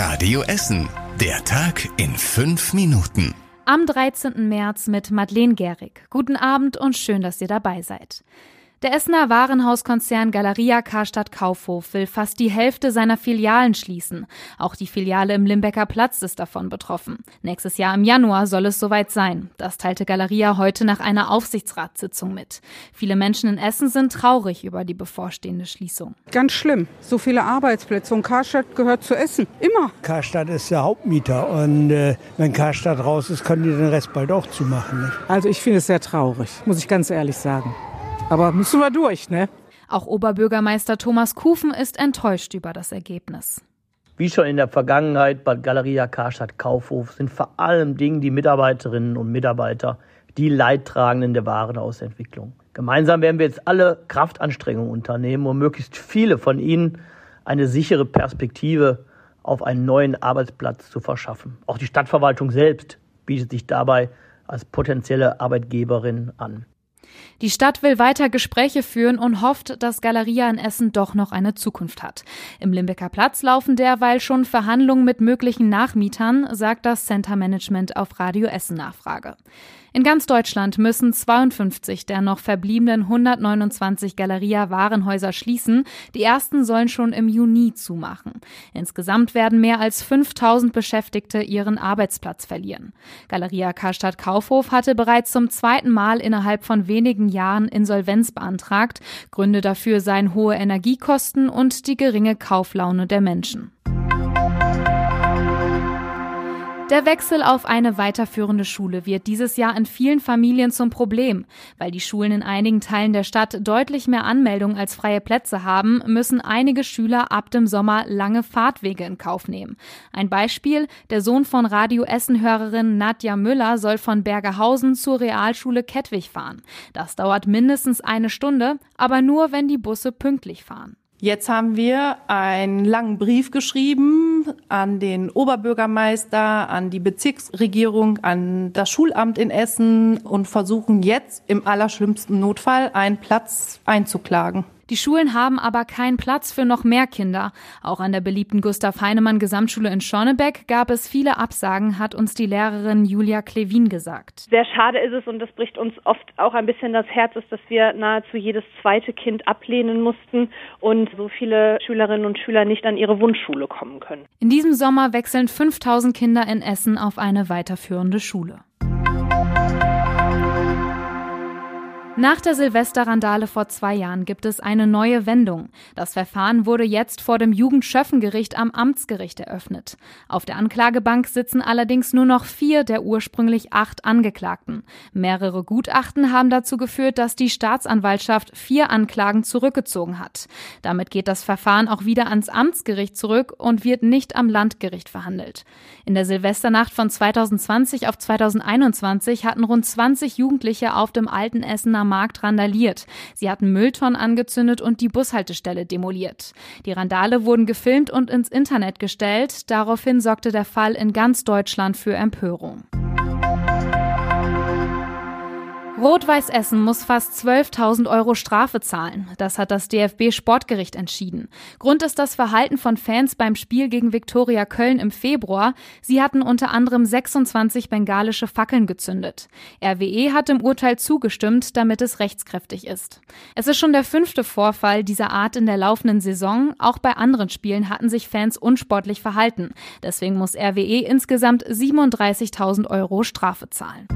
Radio Essen. Der Tag in fünf Minuten. Am 13. März mit Madeleine Gehrig. Guten Abend und schön, dass ihr dabei seid. Der Essener Warenhauskonzern Galeria Karstadt Kaufhof will fast die Hälfte seiner Filialen schließen. Auch die Filiale im Limbecker Platz ist davon betroffen. Nächstes Jahr im Januar soll es soweit sein. Das teilte Galeria heute nach einer Aufsichtsratssitzung mit. Viele Menschen in Essen sind traurig über die bevorstehende Schließung. Ganz schlimm. So viele Arbeitsplätze und Karstadt gehört zu Essen. Immer. Karstadt ist der Hauptmieter und äh, wenn Karstadt raus ist, können die den Rest bald auch zumachen. Nicht? Also ich finde es sehr traurig, muss ich ganz ehrlich sagen. Aber müssen wir durch, ne? Auch Oberbürgermeister Thomas Kufen ist enttäuscht über das Ergebnis. Wie schon in der Vergangenheit bei Galeria Karstadt Kaufhof sind vor allem Dingen die Mitarbeiterinnen und Mitarbeiter die Leidtragenden der Warenhausentwicklung. Gemeinsam werden wir jetzt alle Kraftanstrengungen unternehmen, um möglichst viele von ihnen eine sichere Perspektive auf einen neuen Arbeitsplatz zu verschaffen. Auch die Stadtverwaltung selbst bietet sich dabei als potenzielle Arbeitgeberin an. Die Stadt will weiter Gespräche führen und hofft, dass Galeria in Essen doch noch eine Zukunft hat. Im Limbecker Platz laufen derweil schon Verhandlungen mit möglichen Nachmietern, sagt das Center Management auf Radio Essen Nachfrage. In ganz Deutschland müssen 52 der noch verbliebenen 129 Galeria-Warenhäuser schließen. Die ersten sollen schon im Juni zumachen. Insgesamt werden mehr als 5000 Beschäftigte ihren Arbeitsplatz verlieren. Galeria Karstadt Kaufhof hatte bereits zum zweiten Mal innerhalb von wenigen Jahren Insolvenz beantragt. Gründe dafür seien hohe Energiekosten und die geringe Kauflaune der Menschen. Der Wechsel auf eine weiterführende Schule wird dieses Jahr in vielen Familien zum Problem. Weil die Schulen in einigen Teilen der Stadt deutlich mehr Anmeldungen als freie Plätze haben, müssen einige Schüler ab dem Sommer lange Fahrtwege in Kauf nehmen. Ein Beispiel, der Sohn von Radio Essen-Hörerin Nadja Müller soll von Bergerhausen zur Realschule Kettwig fahren. Das dauert mindestens eine Stunde, aber nur, wenn die Busse pünktlich fahren. Jetzt haben wir einen langen Brief geschrieben an den Oberbürgermeister, an die Bezirksregierung, an das Schulamt in Essen und versuchen jetzt im allerschlimmsten Notfall einen Platz einzuklagen. Die Schulen haben aber keinen Platz für noch mehr Kinder. Auch an der beliebten Gustav Heinemann Gesamtschule in Schornebeck gab es viele Absagen, hat uns die Lehrerin Julia Klevin gesagt. Sehr schade ist es und das bricht uns oft auch ein bisschen das Herz, ist, dass wir nahezu jedes zweite Kind ablehnen mussten und so viele Schülerinnen und Schüler nicht an ihre Wunschschule kommen können. In diesem Sommer wechseln 5000 Kinder in Essen auf eine weiterführende Schule. Nach der Silvesterrandale vor zwei Jahren gibt es eine neue Wendung. Das Verfahren wurde jetzt vor dem Jugendschöffengericht am Amtsgericht eröffnet. Auf der Anklagebank sitzen allerdings nur noch vier der ursprünglich acht Angeklagten. Mehrere Gutachten haben dazu geführt, dass die Staatsanwaltschaft vier Anklagen zurückgezogen hat. Damit geht das Verfahren auch wieder ans Amtsgericht zurück und wird nicht am Landgericht verhandelt. In der Silvesternacht von 2020 auf 2021 hatten rund 20 Jugendliche auf dem alten Essener Markt randaliert. Sie hatten Mülltonnen angezündet und die Bushaltestelle demoliert. Die Randale wurden gefilmt und ins Internet gestellt. Daraufhin sorgte der Fall in ganz Deutschland für Empörung. Rot-Weiß Essen muss fast 12.000 Euro Strafe zahlen. Das hat das DFB Sportgericht entschieden. Grund ist das Verhalten von Fans beim Spiel gegen Viktoria Köln im Februar. Sie hatten unter anderem 26 bengalische Fackeln gezündet. RWE hat im Urteil zugestimmt, damit es rechtskräftig ist. Es ist schon der fünfte Vorfall dieser Art in der laufenden Saison. Auch bei anderen Spielen hatten sich Fans unsportlich verhalten. Deswegen muss RWE insgesamt 37.000 Euro Strafe zahlen.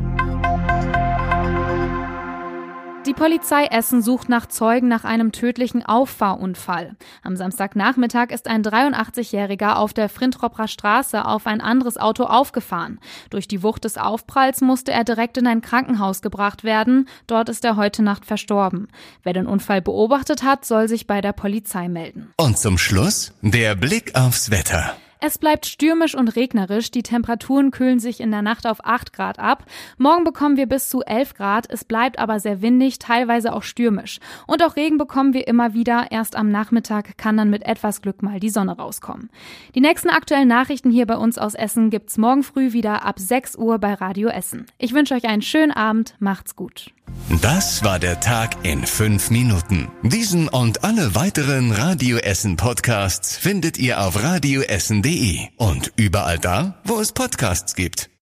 Die Polizei Essen sucht nach Zeugen nach einem tödlichen Auffahrunfall. Am Samstagnachmittag ist ein 83-Jähriger auf der Frintropper Straße auf ein anderes Auto aufgefahren. Durch die Wucht des Aufpralls musste er direkt in ein Krankenhaus gebracht werden. Dort ist er heute Nacht verstorben. Wer den Unfall beobachtet hat, soll sich bei der Polizei melden. Und zum Schluss der Blick aufs Wetter. Es bleibt stürmisch und regnerisch. Die Temperaturen kühlen sich in der Nacht auf 8 Grad ab. Morgen bekommen wir bis zu 11 Grad. Es bleibt aber sehr windig, teilweise auch stürmisch. Und auch Regen bekommen wir immer wieder. Erst am Nachmittag kann dann mit etwas Glück mal die Sonne rauskommen. Die nächsten aktuellen Nachrichten hier bei uns aus Essen gibt's morgen früh wieder ab 6 Uhr bei Radio Essen. Ich wünsche euch einen schönen Abend. Macht's gut. Das war der Tag in fünf Minuten. Diesen und alle weiteren Radio Essen Podcasts findet ihr auf radioessen.de und überall da, wo es Podcasts gibt.